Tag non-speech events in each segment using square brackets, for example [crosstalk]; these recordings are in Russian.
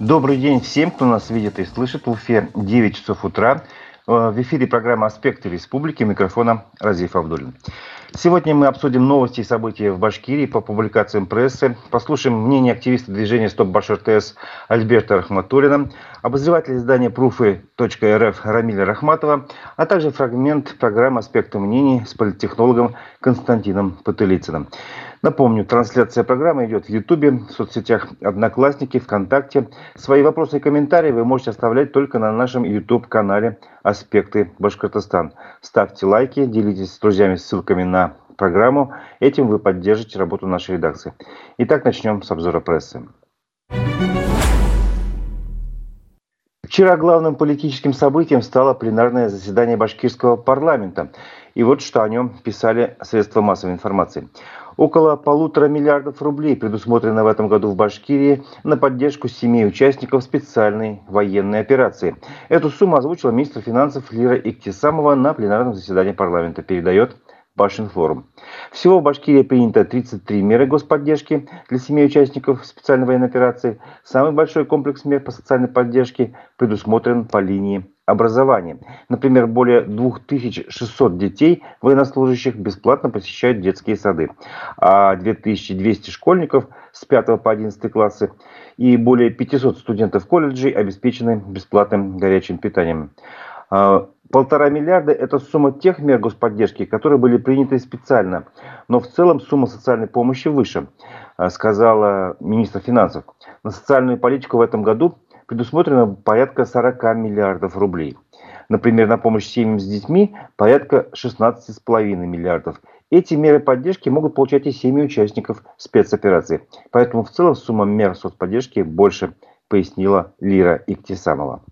Добрый день всем, кто нас видит и слышит. В Уфе 9 часов утра. Э, в эфире программа «Аспекты республики». Микрофона Разиф Абдулин. Сегодня мы обсудим новости и события в Башкирии по публикациям прессы, послушаем мнение активиста движения «Стоп Башир ТС» Альберта Рахматуллина, обозревателя издания «Пруфы.рф» Рамиля Рахматова, а также фрагмент программы «Аспекты мнений» с политтехнологом Константином Потылицыным. Напомню, трансляция программы идет в Ютубе, в соцсетях Одноклассники, ВКонтакте. Свои вопросы и комментарии вы можете оставлять только на нашем YouTube-канале «Аспекты Башкортостан». Ставьте лайки, делитесь с друзьями ссылками на программу. Этим вы поддержите работу нашей редакции. Итак, начнем с обзора прессы. Вчера главным политическим событием стало пленарное заседание башкирского парламента. И вот что о нем писали средства массовой информации. Около полутора миллиардов рублей предусмотрено в этом году в Башкирии на поддержку семей участников специальной военной операции. Эту сумму озвучила министр финансов Лира Иктисамова на пленарном заседании парламента. Передает Башинформ. Всего в Башкирии принято 33 меры господдержки для семей участников специальной военной операции. Самый большой комплекс мер по социальной поддержке предусмотрен по линии образования. Например, более 2600 детей военнослужащих бесплатно посещают детские сады, а 2200 школьников с 5 по 11 классы и более 500 студентов колледжей обеспечены бесплатным горячим питанием. А, полтора миллиарда – это сумма тех мер господдержки, которые были приняты специально. Но в целом сумма социальной помощи выше, а, сказала министр финансов. На социальную политику в этом году предусмотрено порядка 40 миллиардов рублей. Например, на помощь семьям с детьми порядка 16,5 миллиардов. Эти меры поддержки могут получать и семьи участников спецоперации. Поэтому в целом сумма мер соцподдержки больше, пояснила Лира Иктисамова.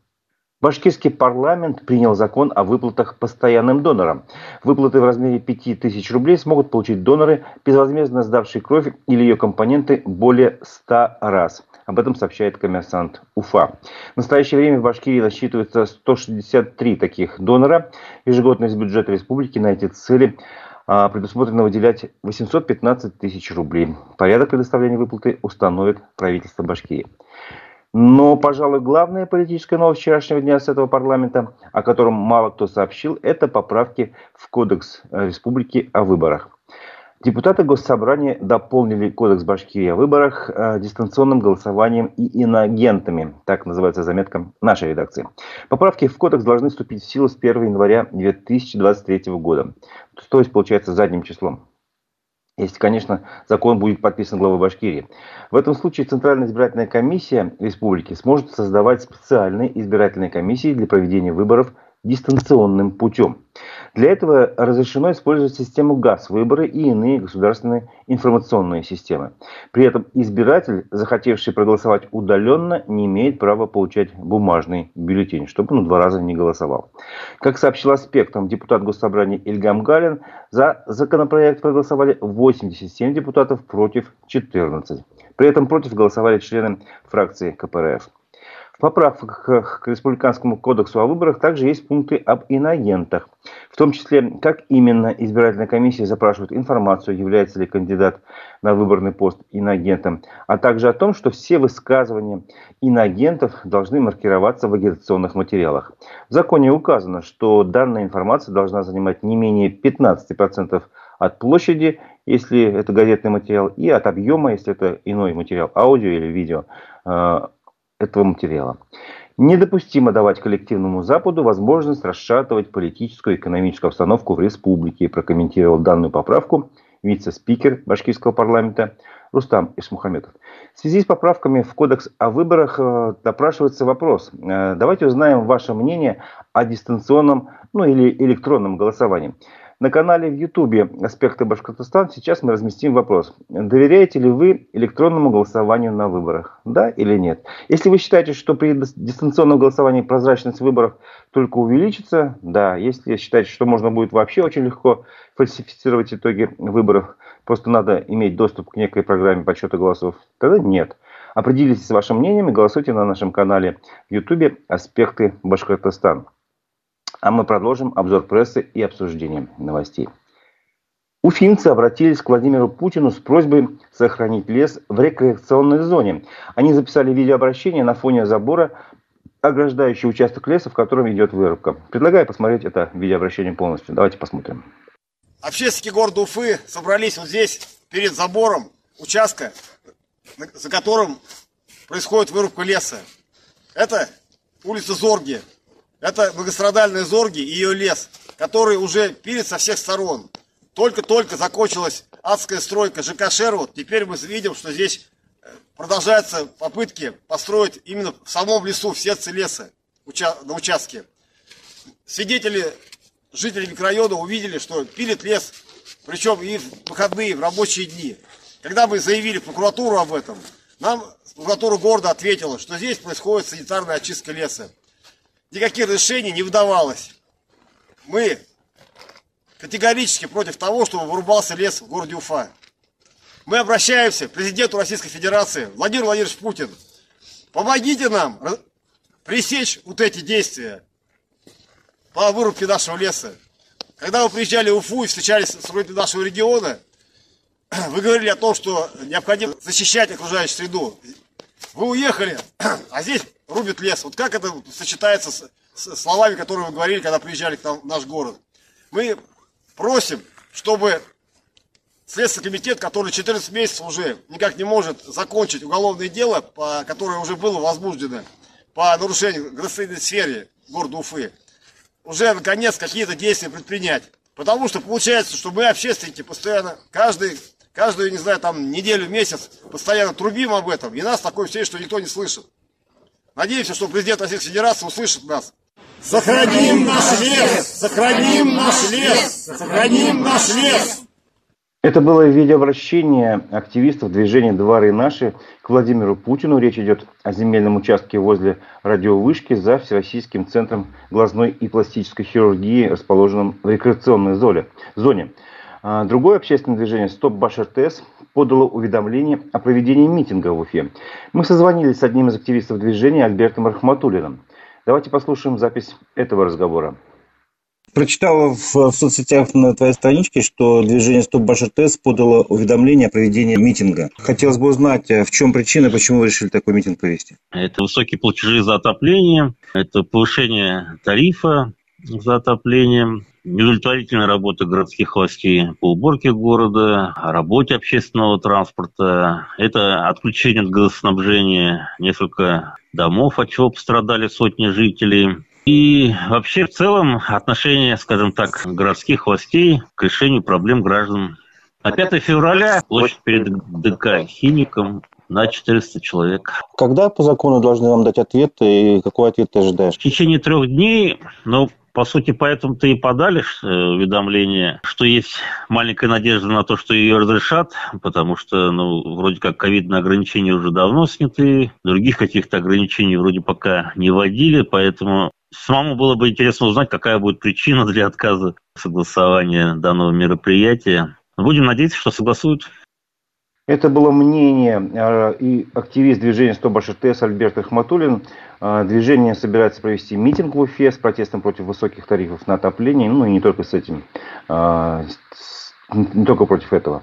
Башкирский парламент принял закон о выплатах постоянным донорам. Выплаты в размере 5000 рублей смогут получить доноры, безвозмездно сдавшие кровь или ее компоненты более 100 раз. Об этом сообщает коммерсант Уфа. В настоящее время в Башкирии насчитывается 163 таких донора. Ежегодно из бюджета республики на эти цели а, предусмотрено выделять 815 тысяч рублей. Порядок предоставления выплаты установит правительство Башкирии. Но, пожалуй, главная политическая новость вчерашнего дня с этого парламента, о котором мало кто сообщил, это поправки в Кодекс Республики о выборах. Депутаты Госсобрания дополнили Кодекс Башкирии о выборах э, дистанционным голосованием и иноагентами. Так называется заметка нашей редакции. Поправки в Кодекс должны вступить в силу с 1 января 2023 года. То есть, получается, задним числом. Если, конечно, закон будет подписан главой Башкирии. В этом случае Центральная избирательная комиссия республики сможет создавать специальные избирательные комиссии для проведения выборов дистанционным путем. Для этого разрешено использовать систему ГАЗ, выборы и иные государственные информационные системы. При этом избиратель, захотевший проголосовать удаленно, не имеет права получать бумажный бюллетень, чтобы он два раза не голосовал. Как сообщил аспектом депутат Госсобрания Ильгам Галин, за законопроект проголосовали 87 депутатов против 14. При этом против голосовали члены фракции КПРФ. Поправках к Республиканскому кодексу о выборах также есть пункты об иноагентах. В том числе, как именно избирательная комиссия запрашивает информацию, является ли кандидат на выборный пост иноагентом, а также о том, что все высказывания иноагентов должны маркироваться в агитационных материалах. В законе указано, что данная информация должна занимать не менее 15% от площади, если это газетный материал, и от объема, если это иной материал, аудио или видео, э, этого материала. Недопустимо давать коллективному Западу возможность расшатывать политическую и экономическую обстановку в республике, прокомментировал данную поправку вице-спикер башкирского парламента Рустам Исмухаметов. В связи с поправками в Кодекс о выборах э, допрашивается вопрос. Э, давайте узнаем ваше мнение о дистанционном ну, или электронном голосовании. На канале в Ютубе «Аспекты Башкортостан» сейчас мы разместим вопрос. Доверяете ли вы электронному голосованию на выборах? Да или нет? Если вы считаете, что при дистанционном голосовании прозрачность выборов только увеличится, да. Если считаете, что можно будет вообще очень легко фальсифицировать итоги выборов, просто надо иметь доступ к некой программе подсчета голосов, тогда нет. Определитесь с вашим мнением и голосуйте на нашем канале в Ютубе «Аспекты Башкортостан». А мы продолжим обзор прессы и обсуждение новостей. Уфимцы обратились к Владимиру Путину с просьбой сохранить лес в рекреационной зоне. Они записали видеообращение на фоне забора, ограждающий участок леса, в котором идет вырубка. Предлагаю посмотреть это видеообращение полностью. Давайте посмотрим. Общественники города Уфы собрались вот здесь, перед забором участка, за которым происходит вырубка леса. Это улица Зорги. Это многострадальная Зорги и ее лес, который уже пилит со всех сторон. Только-только закончилась адская стройка ЖК Шервуд. Теперь мы видим, что здесь э, продолжаются попытки построить именно в самом лесу, в сердце леса, на участке. Свидетели, жители микрорайона увидели, что пилит лес, причем и в выходные, и в рабочие дни. Когда мы заявили прокуратуру об этом, нам прокуратура города ответила, что здесь происходит санитарная очистка леса. Никаких решений не выдавалось. Мы категорически против того, чтобы вырубался лес в городе Уфа. Мы обращаемся к президенту Российской Федерации Владимир Владимирович Путин. Помогите нам пресечь вот эти действия по вырубке нашего леса. Когда вы приезжали в Уфу и встречались с людьми нашего региона, [clears throat] вы говорили о том, что необходимо защищать окружающую среду. Вы уехали, [clears throat] а здесь рубят лес. Вот как это сочетается с, с словами, которые вы говорили, когда приезжали к нам в наш город? Мы просим, чтобы Следственный комитет, который 14 месяцев уже никак не может закончить уголовное дело, по, которое уже было возбуждено по нарушению градостроительной сфере города Уфы, уже наконец какие-то действия предпринять. Потому что получается, что мы, общественники, постоянно, каждый, каждую, не знаю, там, неделю, месяц, постоянно трубим об этом, и нас такое все, что никто не слышит. Надеемся, что президент Российской Федерации услышит нас. Сохраним наш лес! Сохраним наш лес! Сохраним наш лес! Это было видеообращение активистов движения «Дворы наши» к Владимиру Путину. Речь идет о земельном участке возле радиовышки за Всероссийским центром глазной и пластической хирургии, расположенном в рекреационной зоне. А, другое общественное движение «Стоп Баш РТС» подало уведомление о проведении митинга в Уфе. Мы созвонились с одним из активистов движения Альбертом Рахматуллиным. Давайте послушаем запись этого разговора. Прочитала в, в соцсетях на твоей страничке, что движение «Стоп Баш РТС» подало уведомление о проведении митинга. Хотелось бы узнать, э, в чем причина, почему вы решили такой митинг провести? Это высокие платежи за отопление, это повышение тарифа за отопление, неудовлетворительная работа городских властей по уборке города, работе общественного транспорта. Это отключение от газоснабжения несколько домов, от чего пострадали сотни жителей. И вообще в целом отношение, скажем так, городских властей к решению проблем граждан. А 5 февраля площадь перед ДК «Химиком» на 400 человек. Когда по закону должны вам дать ответ и какой ответ ты ожидаешь? В течение трех дней, ну, по сути, поэтому-то и подали э, уведомление, что есть маленькая надежда на то, что ее разрешат, потому что, ну, вроде как ковидные ограничения уже давно сняты, других каких-то ограничений вроде пока не вводили, поэтому самому было бы интересно узнать, какая будет причина для отказа согласования данного мероприятия. Будем надеяться, что согласуют. Это было мнение э, и активист движения «Стоп ТС» Альберт Ахматуллин. Э, движение собирается провести митинг в Уфе с протестом против высоких тарифов на отопление, ну и не только с этим, э, не только против этого.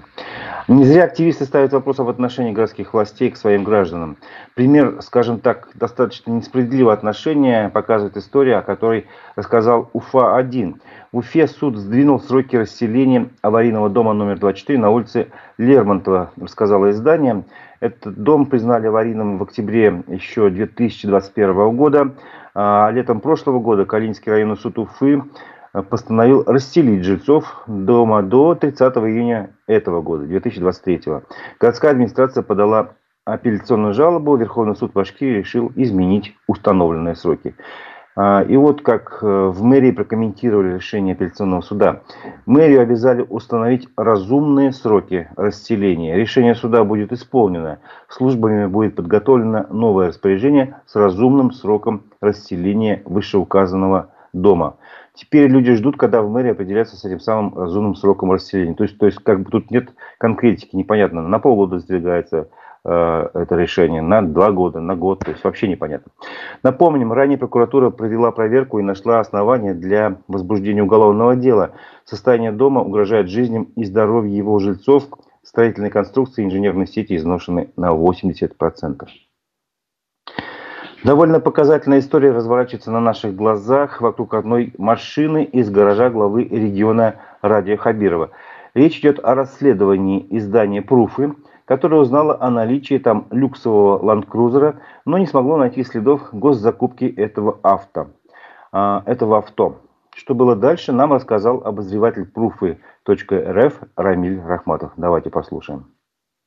Не зря активисты ставят вопрос об отношении городских властей к своим гражданам. Пример, скажем так, достаточно несправедливое отношение показывает история, о которой рассказал Уфа-1. В Уфе суд сдвинул сроки расселения аварийного дома номер 24 на улице Лермонтова, рассказало издание. Этот дом признали аварийным в октябре еще 2021 года. А летом прошлого года Калининский районный суд Уфы постановил расселить жильцов дома до 30 июня этого года, 2023. Городская администрация подала апелляционную жалобу, Верховный суд Башкирии решил изменить установленные сроки. А, и вот как э, в мэрии прокомментировали решение апелляционного суда. Мэрию обязали установить разумные сроки расселения. Решение суда будет исполнено. Службами будет подготовлено новое распоряжение с разумным сроком расселения вышеуказанного дома. Теперь люди ждут, когда в мэрии определятся с этим самым разумным сроком расселения. То есть, то есть как бы тут нет конкретики, непонятно, на полгода сдвигается, э, это решение на два года, на год, то есть вообще непонятно. Напомним, ранее прокуратура провела проверку и нашла основания для возбуждения уголовного дела. Состояние дома угрожает жизням и здоровью его жильцов, строительные конструкции инженерной сети изношены на 80%. Довольно показательная история разворачивается на наших глазах вокруг одной машины из гаража главы региона Радия Хабирова. Речь идет о расследовании издания «Пруфы», которое узнало о наличии там люксового ленд-крузера, но не смогло найти следов госзакупки этого авто. А, этого авто. Что было дальше, нам рассказал обозреватель пруфы.рф Рамиль Рахматов. Давайте послушаем.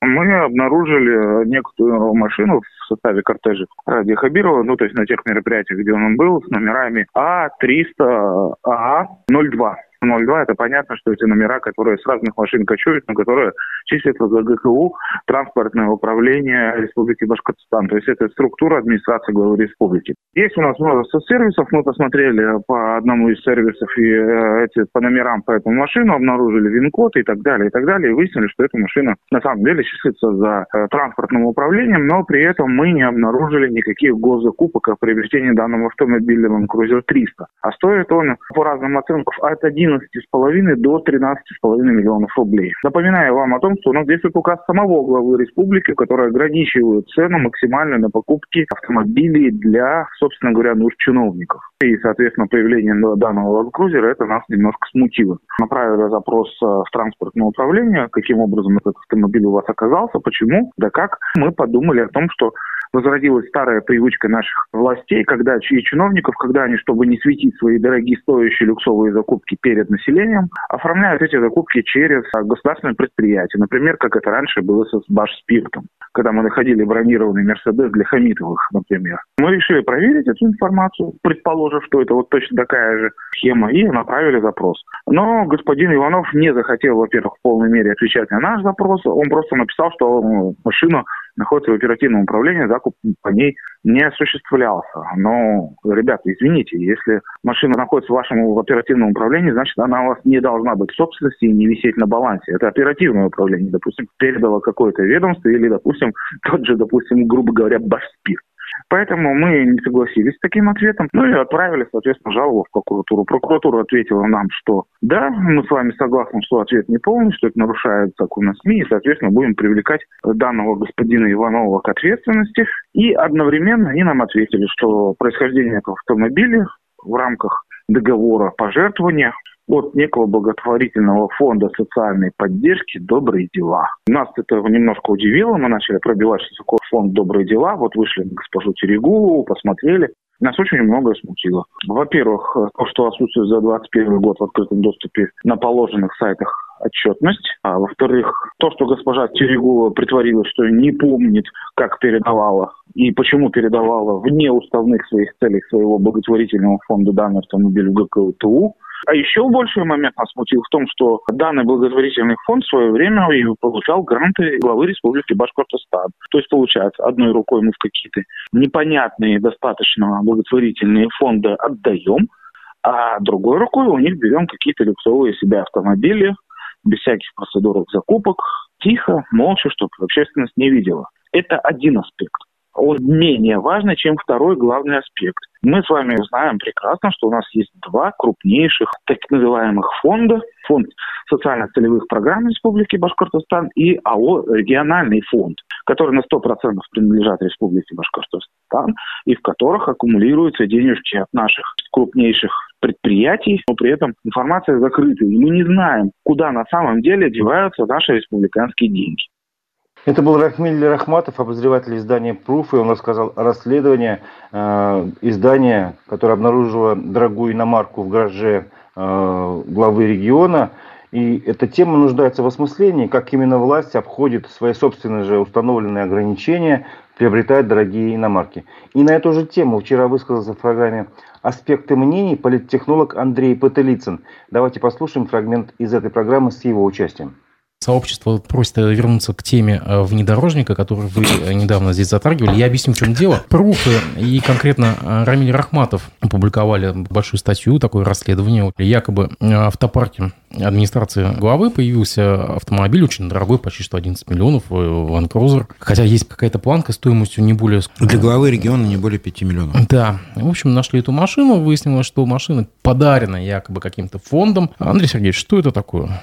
Мы обнаружили некоторую машину в составе кортежа Ради Хабирова, ну, то есть на тех мероприятиях, где он был, с номерами А300А02. 02, это понятно, что эти номера, которые с разных машин кочуют, но которые числятся за ГКУ транспортное управление Республики Башкортостан. То есть это структура администрации главы республики. Есть у нас множество сервисов. Мы посмотрели по одному из сервисов и э, эти по номерам по этому машину, обнаружили ВИН-код и так далее, и так далее, и выяснили, что эта машина на самом деле числится за э, транспортным управлением, но при этом мы не обнаружили никаких госзакупок о приобретении данного автомобиля Land Cruiser 300. А стоит он, по разным оценкам, от 11,5 до 13,5 миллионов рублей. Напоминаю вам о том, что у нас действует указ самого главы республики, который ограничивает цену максимально на покупки автомобилей для, собственно говоря, нужд чиновников. И, соответственно, появление данного ландкрузера это нас немножко смутило. Направили запрос э, в транспортное управление, каким образом этот автомобиль у вас оказался, почему, да как. Мы подумали о том, что возродилась старая привычка наших властей, когда и чиновников, когда они, чтобы не светить свои дорогие стоящие люксовые закупки перед населением, оформляют эти закупки через государственные предприятия. Например, как это раньше было с Башспиртом, когда мы находили бронированный Мерседес для Хамитовых, например. Мы решили проверить эту информацию, предположив, что это вот точно такая же схема, и направили запрос. Но господин Иванов не захотел, во-первых, в полной мере отвечать на наш запрос. Он просто написал, что машину находится в оперативном управлении, закуп по ней не осуществлялся. Но, ребята, извините, если машина находится в вашем оперативном управлении, значит, она у вас не должна быть в собственности и не висеть на балансе. Это оперативное управление. Допустим, передало какое-то ведомство или, допустим, [laughs] тот же, допустим, грубо говоря, Башспирт. Поэтому мы не согласились с таким ответом, ну и отправили, соответственно, жалобу в прокуратуру. Прокуратура ответила нам, что да, мы с вами согласны, что ответ не полный, что это нарушает закон о СМИ, и, соответственно, будем привлекать данного господина Иванова к ответственности. И одновременно они нам ответили, что происхождение этого автомобиля в рамках договора пожертвования от некого благотворительного фонда социальной поддержки «Добрые дела». Нас это немножко удивило, мы начали пробивать, что такое фонд «Добрые дела», вот вышли на госпожу Терегулову, посмотрели, нас очень многое смутило. Во-первых, то, что отсутствует за 2021 год в открытом доступе на положенных сайтах отчетность. А во-вторых, то, что госпожа Терегулова притворилась, что не помнит, как передавала и почему передавала вне уставных своих целей своего благотворительного фонда данный автомобиль в ГКУТУ, а еще больший момент нас смутил в том, что данный благотворительный фонд в свое время получал гранты главы Республики Башкортостан. То есть, получается, одной рукой мы в какие-то непонятные достаточно благотворительные фонды отдаем, а другой рукой у них берем какие-то люксовые себе автомобили, без всяких процедурных закупок, тихо, молча, чтобы общественность не видела. Это один аспект он менее важный, чем второй главный аспект. Мы с вами знаем прекрасно, что у нас есть два крупнейших так называемых фонда. Фонд социально-целевых программ Республики Башкортостан и АО «Региональный фонд», который на 100% принадлежат Республике Башкортостан и в которых аккумулируются денежки от наших крупнейших предприятий, но при этом информация закрыта. И мы не знаем, куда на самом деле деваются наши республиканские деньги. Это был Рахмиль Рахматов, обозреватель издания «Пруф», и он рассказал о расследовании э, издания, которое обнаружило дорогую иномарку в гараже э, главы региона. И эта тема нуждается в осмыслении, как именно власть обходит свои собственные же установленные ограничения, приобретает дорогие иномарки. И на эту же тему вчера высказался в программе «Аспекты мнений» политтехнолог Андрей Пателицын. Давайте послушаем фрагмент из этой программы с его участием. Сообщество просит вернуться к теме э, внедорожника, который вы э, недавно здесь затрагивали. Я объясню, в чем дело. Пруфы и конкретно э, Рамиль Рахматов опубликовали большую статью, такое расследование. Якобы в автопарке администрации главы появился автомобиль очень дорогой, почти что 11 миллионов, Land Cruiser. Хотя есть какая-то планка стоимостью не более... Для главы региона не более 5 миллионов. Да. В общем, нашли эту машину. Выяснилось, что машина подарена якобы каким-то фондом. Андрей Сергеевич, что это такое?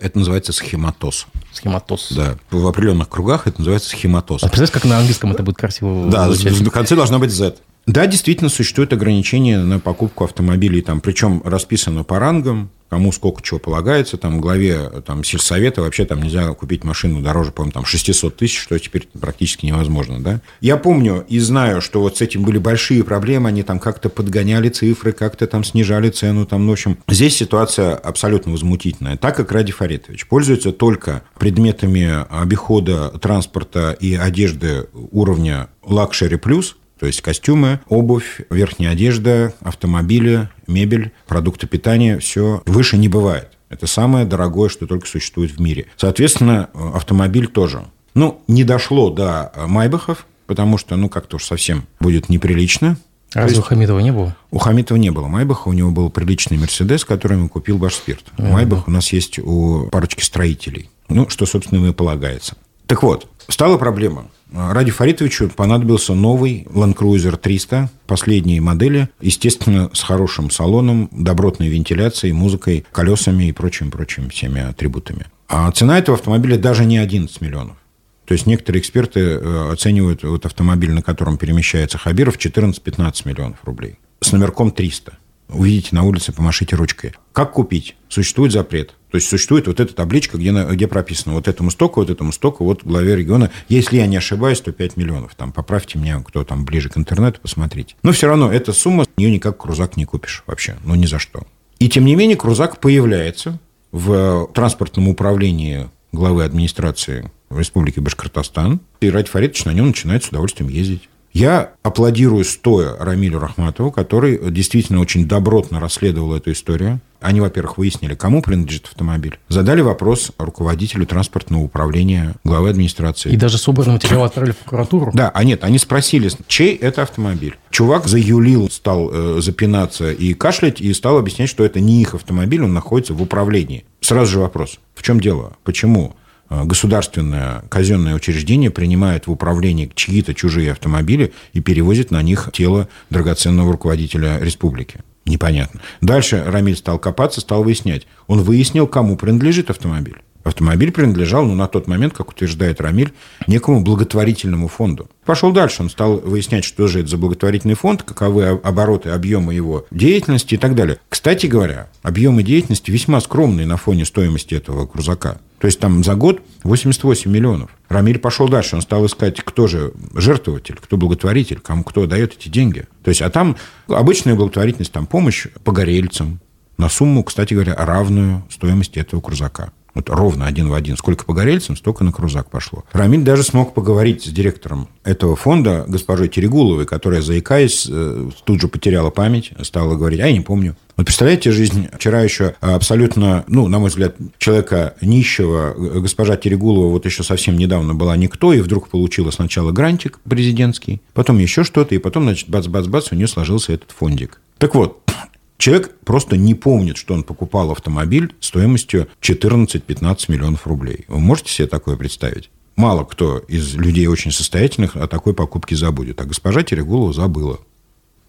Это называется схематоз. Схематоз. Да. В определенных кругах это называется схематоз. А представляешь, как на английском это будет красиво Да, звучать? в конце должна быть Z. Да, действительно, существует ограничение на покупку автомобилей, там, причем расписано по рангам, кому сколько чего полагается. Там главе там, сельсовета вообще там нельзя купить машину дороже, по-моему, там 600 тысяч, что теперь практически невозможно. Да? Я помню и знаю, что вот с этим были большие проблемы, они там как-то подгоняли цифры, как-то там снижали цену. Там, в общем, здесь ситуация абсолютно возмутительная. Так как Ради Фаритович пользуется только предметами обихода транспорта и одежды уровня luxury плюс, то есть костюмы, обувь, верхняя одежда, автомобили, мебель, продукты питания, все выше не бывает. Это самое дорогое, что только существует в мире. Соответственно, автомобиль тоже. Ну, не дошло до Майбахов, потому что, ну, как-то уж совсем будет неприлично. А разве у Хамитова не было? У Хамитова не было Майбаха, у него был приличный Мерседес, который ему купил Башспирт. А, Майбах у нас есть у парочки строителей. Ну, что, собственно, ему и полагается. Так вот, стала проблема. Ради Фаритовичу понадобился новый Land Cruiser 300 последней модели, естественно, с хорошим салоном, добротной вентиляцией, музыкой, колесами и прочим-прочим всеми атрибутами. А цена этого автомобиля даже не 11 миллионов. То есть некоторые эксперты э, оценивают вот автомобиль, на котором перемещается Хабиров, 14-15 миллионов рублей. С номерком 300 увидите на улице, помашите ручкой. Как купить? Существует запрет. То есть существует вот эта табличка, где, где прописано вот этому стоку, вот этому стоку, вот главе региона. Если я не ошибаюсь, то 5 миллионов. Там поправьте меня, кто там ближе к интернету, посмотрите. Но все равно эта сумма, ее никак крузак не купишь вообще. Ну, ни за что. И тем не менее, крузак появляется в транспортном управлении главы администрации Республики Башкортостан. И Ради Фаридович на нем начинает с удовольствием ездить. Я аплодирую стоя Рамилю Рахматову, который действительно очень добротно расследовал эту историю. Они, во-первых, выяснили, кому принадлежит автомобиль. Задали вопрос руководителю транспортного управления, главы администрации. И даже собранный материал отправили в прокуратуру? Да, а нет, они спросили, чей это автомобиль. Чувак заюлил, стал э, запинаться и кашлять, и стал объяснять, что это не их автомобиль, он находится в управлении. Сразу же вопрос, в чем дело? Почему государственное казенное учреждение принимает в управление чьи-то чужие автомобили и перевозит на них тело драгоценного руководителя республики. Непонятно. Дальше Рамиль стал копаться, стал выяснять. Он выяснил, кому принадлежит автомобиль. Автомобиль принадлежал, ну, на тот момент, как утверждает Рамиль, некому благотворительному фонду. Пошел дальше, он стал выяснять, что же это за благотворительный фонд, каковы обороты, объемы его деятельности и так далее. Кстати говоря, объемы деятельности весьма скромные на фоне стоимости этого крузака. То есть там за год 88 миллионов. Рамиль пошел дальше, он стал искать, кто же жертвователь, кто благотворитель, кому кто дает эти деньги. То есть, а там обычная благотворительность, там помощь погорельцам на сумму, кстати говоря, равную стоимости этого крузака. Вот ровно один в один. Сколько погорельцам, столько на крузак пошло. Рамиль даже смог поговорить с директором этого фонда, госпожой Терегуловой, которая, заикаясь, э, тут же потеряла память, стала говорить, а я не помню. Вот представляете, жизнь вчера еще абсолютно, ну, на мой взгляд, человека нищего, госпожа Терегулова вот еще совсем недавно была никто, и вдруг получила сначала грантик президентский, потом еще что-то, и потом, значит, бац-бац-бац, у нее сложился этот фондик. Так вот, Человек просто не помнит, что он покупал автомобиль стоимостью 14-15 миллионов рублей. Вы можете себе такое представить? Мало кто из людей очень состоятельных о такой покупке забудет. А госпожа Терегулова забыла.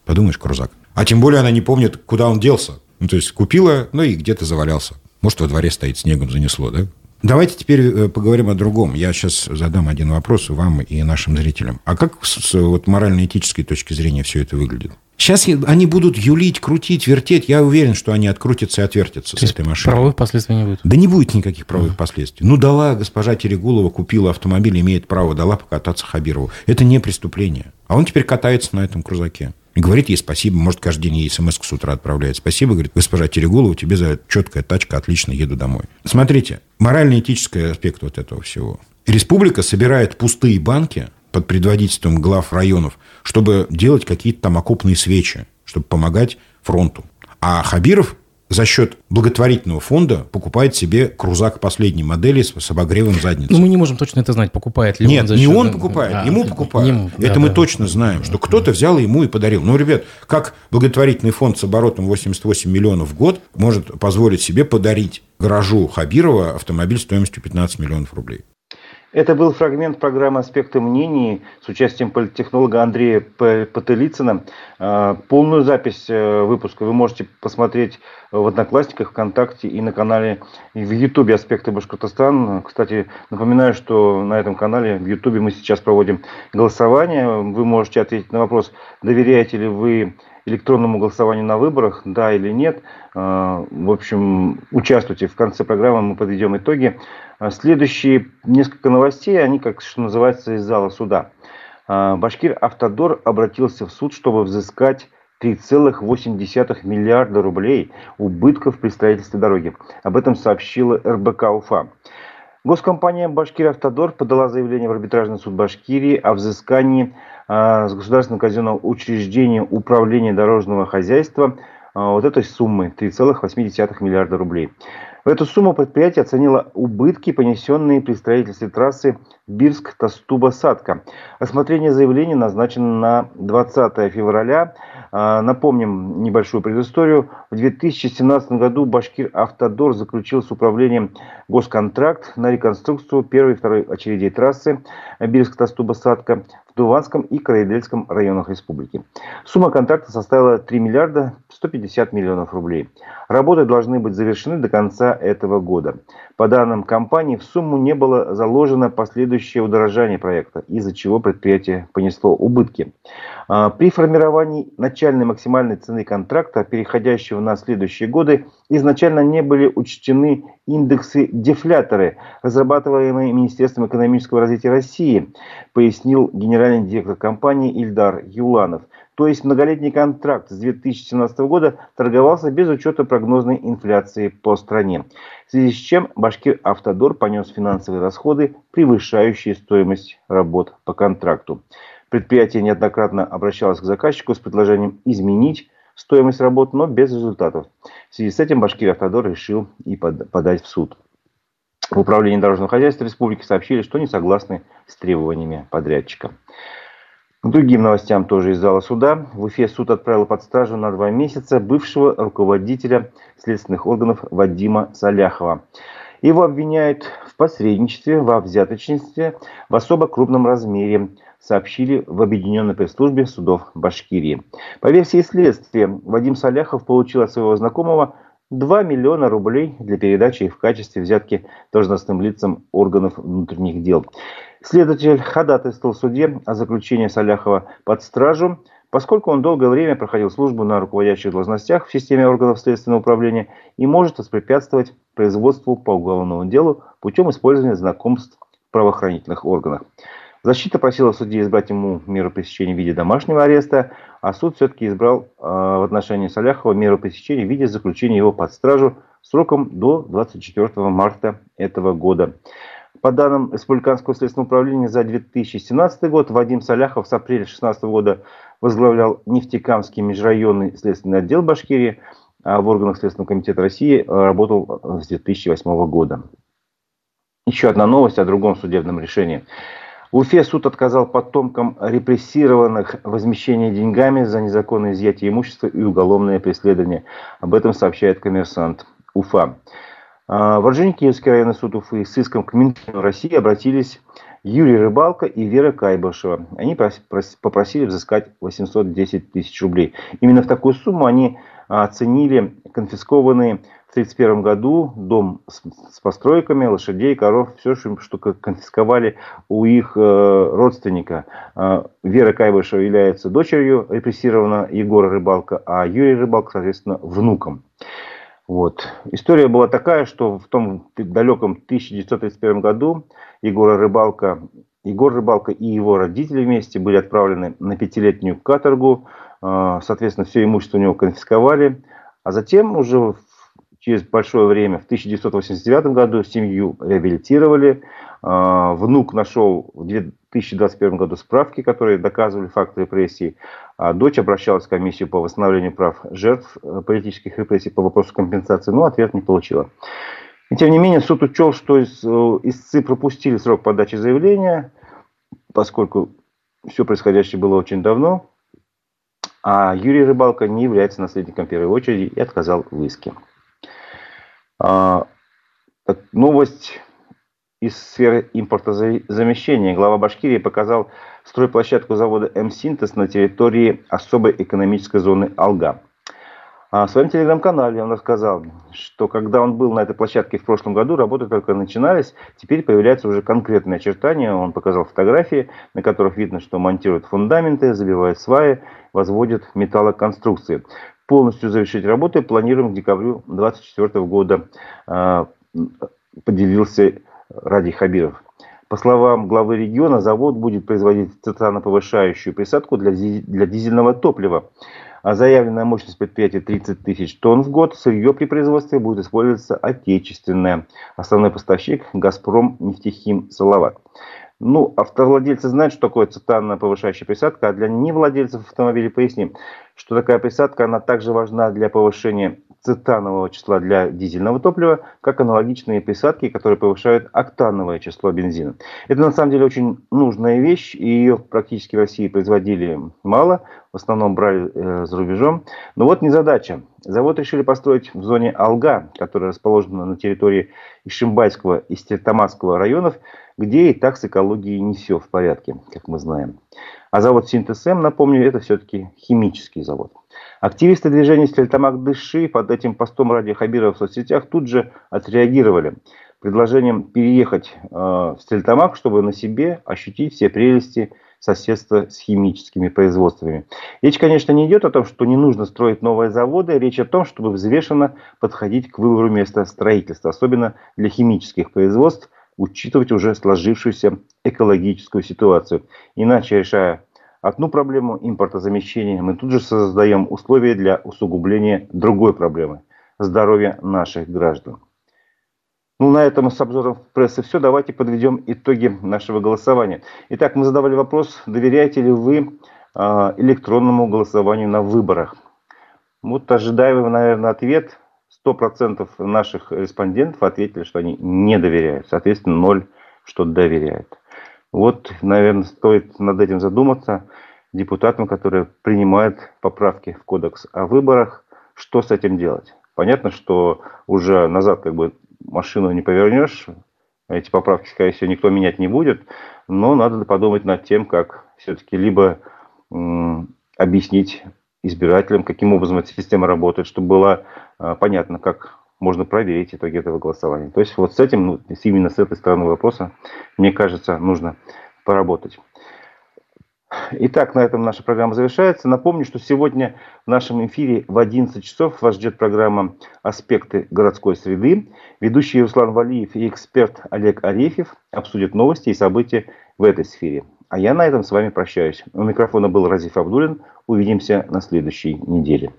Подумаешь, крузак. А тем более она не помнит, куда он делся. Ну, то есть купила, ну и где-то завалялся. Может, во дворе стоит, снегом занесло, да? Давайте теперь э, поговорим о другом. Я сейчас задам один вопрос вам и нашим зрителям. А как с вот, морально-этической точки зрения все это выглядит? Сейчас они будут юлить, крутить, вертеть. Я уверен, что они открутятся и отвертятся То с этой машиной. Правовых последствий не будет? Да не будет никаких правовых mm. последствий. Ну, дала госпожа Терегулова, купила автомобиль, имеет право, дала покататься Хабирову. Это не преступление. А он теперь катается на этом крузаке. И говорит ей спасибо, может, каждый день ей смс с утра отправляет. Спасибо, говорит, госпожа Терегулова, тебе за четкая тачка, отлично, еду домой. Смотрите, морально-этический аспект вот этого всего. Республика собирает пустые банки под предводительством глав районов, чтобы делать какие-то там окопные свечи, чтобы помогать фронту. А Хабиров за счет благотворительного фонда покупает себе крузак последней модели с, с обогревом задницы. Ну, мы не можем точно это знать, покупает ли Нет, он за не счет- он покупает, А, ему покупают. ему, это да, мы да. точно знаем, что кто-то взял ему и подарил. Ну, ребят, как благотворительный фонд с оборотом 88 миллионов в год может позволить себе подарить гаражу Хабирова автомобиль стоимостью 15 миллионов рублей? Это был фрагмент программы «Аспекты мнений» с участием политтехнолога Андрея. Потылицына. Э, Полную запись э, выпуска вы можете посмотреть в Одноклассниках, ВКонтакте и на канале в Ютубе «Аспекты Башкортостан». Кстати, напоминаю, что на этом канале в Ютубе мы сейчас проводим голосование. Вы можете ответить на вопрос, доверяете ли вы электронному голосованию на выборах, да или нет. Э, В общем, участвуйте. В конце программы мы подведем итоги. А Следующие несколько новостей, они, как что называется, из зала суда. А, Башкир Автодор обратился в суд, чтобы взыскать 3,8 миллиарда рублей убытков при строительстве дороги. Об этом сообщила РБК Уфа. Госкомпания «Башкир Автодор» подала заявление в арбитражный суд Башкирии о взыскании а, с государственного казенного учреждения управления дорожного хозяйства а, вот этой суммы 3,8 миллиарда рублей. В эту сумму предприятие оценило убытки, понесенные при строительстве трассы Бирск-Тастуба-Садка. Рассмотрение заявления назначено на 20 февраля. А, Напомним небольшую предысторию. В 2017 году Башкир Автодор заключил с управлением госконтракт на реконструкцию первой и второй очередей трассы Бирск-Тастуба-Садка в Дуванском и Карайдельском районах республики. Сумма контракта составила 3 миллиарда 150 миллионов рублей. Работы должны быть завершены до конца этого года. По данным компании, в сумму не было заложено последующее удорожание проекта, из-за чего предприятие понесло убытки. А, При формировании начальной максимальной цены контракта, переходящего на следующие годы, изначально не были учтены индексы-дефляторы, разрабатываемые Министерством экономического развития России, пояснил генеральный директор компании Ильдар Юланов. То есть многолетний контракт с 2017 года торговался без учета прогнозной инфляции по стране. В связи с чем Башкир Автодор понес финансовые расходы, превышающие стоимость работ по контракту. Предприятие неоднократно обращалось к заказчику с предложением изменить стоимость работ, но без результатов. В связи с этим Башкир Автодор решил и под- подать в суд. В управлении дорожного хозяйства республики сообщили, что не согласны с требованиями подрядчика. К другим новостям тоже из зала суда. В Уфе суд отправил под стражу на два месяца бывшего руководителя следственных органов Вадима Саляхова. Его обвиняют в посредничестве, во взяточничестве в особо крупном размере, сообщили в Объединенной пресс-службе судов Башкирии. По версии следствия, Вадим Саляхов получил от своего знакомого 2 миллиона рублей для передачи в качестве взятки должностным лицам органов внутренних дел. Следователь ходатайствовал в суде о заключении Саляхова под стражу, поскольку он долгое время проходил службу на руководящих должностях в системе органов следственного управления и может воспрепятствовать производству по уголовному делу путем использования знакомств в правоохранительных органах. Защита просила судьи избрать ему меру пресечения в виде домашнего ареста, а суд все-таки избрал э, в отношении Саляхова меру пресечения в виде заключения его под стражу сроком до 24 марта этого года. По данным Республиканского следственного управления за 2017 год Вадим Саляхов с апреля 2016 года возглавлял Нефтекамский межрайонный следственный отдел Башкирии, а в органах Следственного комитета России э, работал с 2008 года. Еще одна новость о другом судебном решении. В Уфе суд отказал потомкам репрессированных возмещение деньгами за незаконное изъятие имущества и уголовное преследование. Об этом сообщает коммерсант Уфа. А, В Орджоникидзевский районный суд Уфы с иском к Минфину России обратились Юрий Рыбалко и Вера Кайбышева. Они прос- прос- попросили взыскать 810 тысяч рублей. Именно в такую сумму они а, оценили конфискованные 1931 году дом с, с постройками, лошадей, коров, все, что, что ко- конфисковали у их э, родственника. А, Вера Кайбышева является дочерью репрессированного Егора Рыбалка, а Юрий Рыбалка, соответственно, внуком. Вот. История была такая, что в том далеком 1931 году Егора Рыбалка, Егор Рыбалка и его родители вместе были отправлены на пятилетнюю каторгу. А, Соответственно, все имущество у него конфисковали. А затем уже в- через большое время, в 1989 году, семью реабилитировали. А, Внук нашел в две- 2021 году справки, которые доказывали факты репрессий. А дочь обращалась в комиссию по восстановлению прав жертв э, политических репрессий по вопросу компенсации, но ответ не получила. И тем не менее, суд учел, что э, истцы пропустили срок подачи заявления, поскольку все происходящее было очень давно, а Юрий Рыбалка не является наследником первой очереди и отказал в иске. А, новость из сферы импортозамещения. Глава Башкирии показал стройплощадку завода «М-Синтез» на территории особой экономической зоны «Алга». А в своем телеграм-канале он рассказал, что когда он был на этой площадке в прошлом году, работы только начинались, теперь появляются уже конкретные очертания. Он показал фотографии, на которых видно, что монтируют фундаменты, забивают сваи, возводят металлоконструкции. Полностью завершить работы планируем к декабрю 2024 года, а, поделился Ради Хабиров. По словам главы региона, завод будет производить социально-повышающую присадку для, для дизельного топлива. А заявленная мощность предприятия 30 тысяч тонн в год. Сырье при производстве будет использоваться отечественное. Основной поставщик – «Газпром нефтехим Салават». Ну, автовладельцы знают, что такое цитанная повышающая присадка, а для невладельцев автомобилей поясним, что такая присадка, она также важна для повышения цитанового числа для дизельного топлива, как аналогичные присадки, которые повышают октановое число бензина. Это на самом деле очень нужная вещь, и ее практически в России производили мало, в основном брали э, за рубежом. Но вот незадача. Завод решили построить в зоне Алга, которая расположена на территории Ишимбайского и Стертамасского районов, где и так с экологией не все в порядке, как мы знаем. А завод Синтез М, напомню, это все-таки химический завод. Активисты движения «Стельтамак Дыши» под этим постом ради Хабирова в соцсетях тут же отреагировали предложением переехать э, в Стельтамак, чтобы на себе ощутить все прелести соседства с химическими производствами. Речь, конечно, не идет о том, что не нужно строить новые заводы, речь о том, чтобы взвешенно подходить к выбору места строительства, особенно для химических производств, учитывать уже сложившуюся экологическую ситуацию. Иначе, решая одну проблему импортозамещения, мы тут же создаем условия для усугубления другой проблемы – здоровья наших граждан. Ну, на этом с обзором прессы все. Давайте подведем итоги нашего голосования. Итак, мы задавали вопрос, доверяете ли вы э, электронному голосованию на выборах. Вот ожидаем, наверное, ответ. 100% наших респондентов ответили, что они не доверяют. Соответственно, ноль, что доверяют. Вот, наверное, стоит над этим задуматься депутатам, которые принимают поправки в кодекс о выборах, что с этим делать. Понятно, что уже назад как бы машину не повернешь, эти поправки, скорее всего, никто менять не будет, но надо подумать над тем, как все-таки либо объяснить избирателям, каким образом эта система работает, чтобы было э, понятно, как можно проверить итоги этого голосования. То есть вот с этим, ну, именно с этой стороны вопроса, мне кажется, нужно поработать. Итак, на этом наша программа завершается. Напомню, что сегодня в нашем эфире в 11 часов вас ждет программа «Аспекты городской среды». Ведущий Руслан Валиев и эксперт Олег Арефьев обсудят новости и события в этой сфере. А я на этом с вами прощаюсь. У микрофона был Разиф Абдулин. Увидимся на следующей неделе.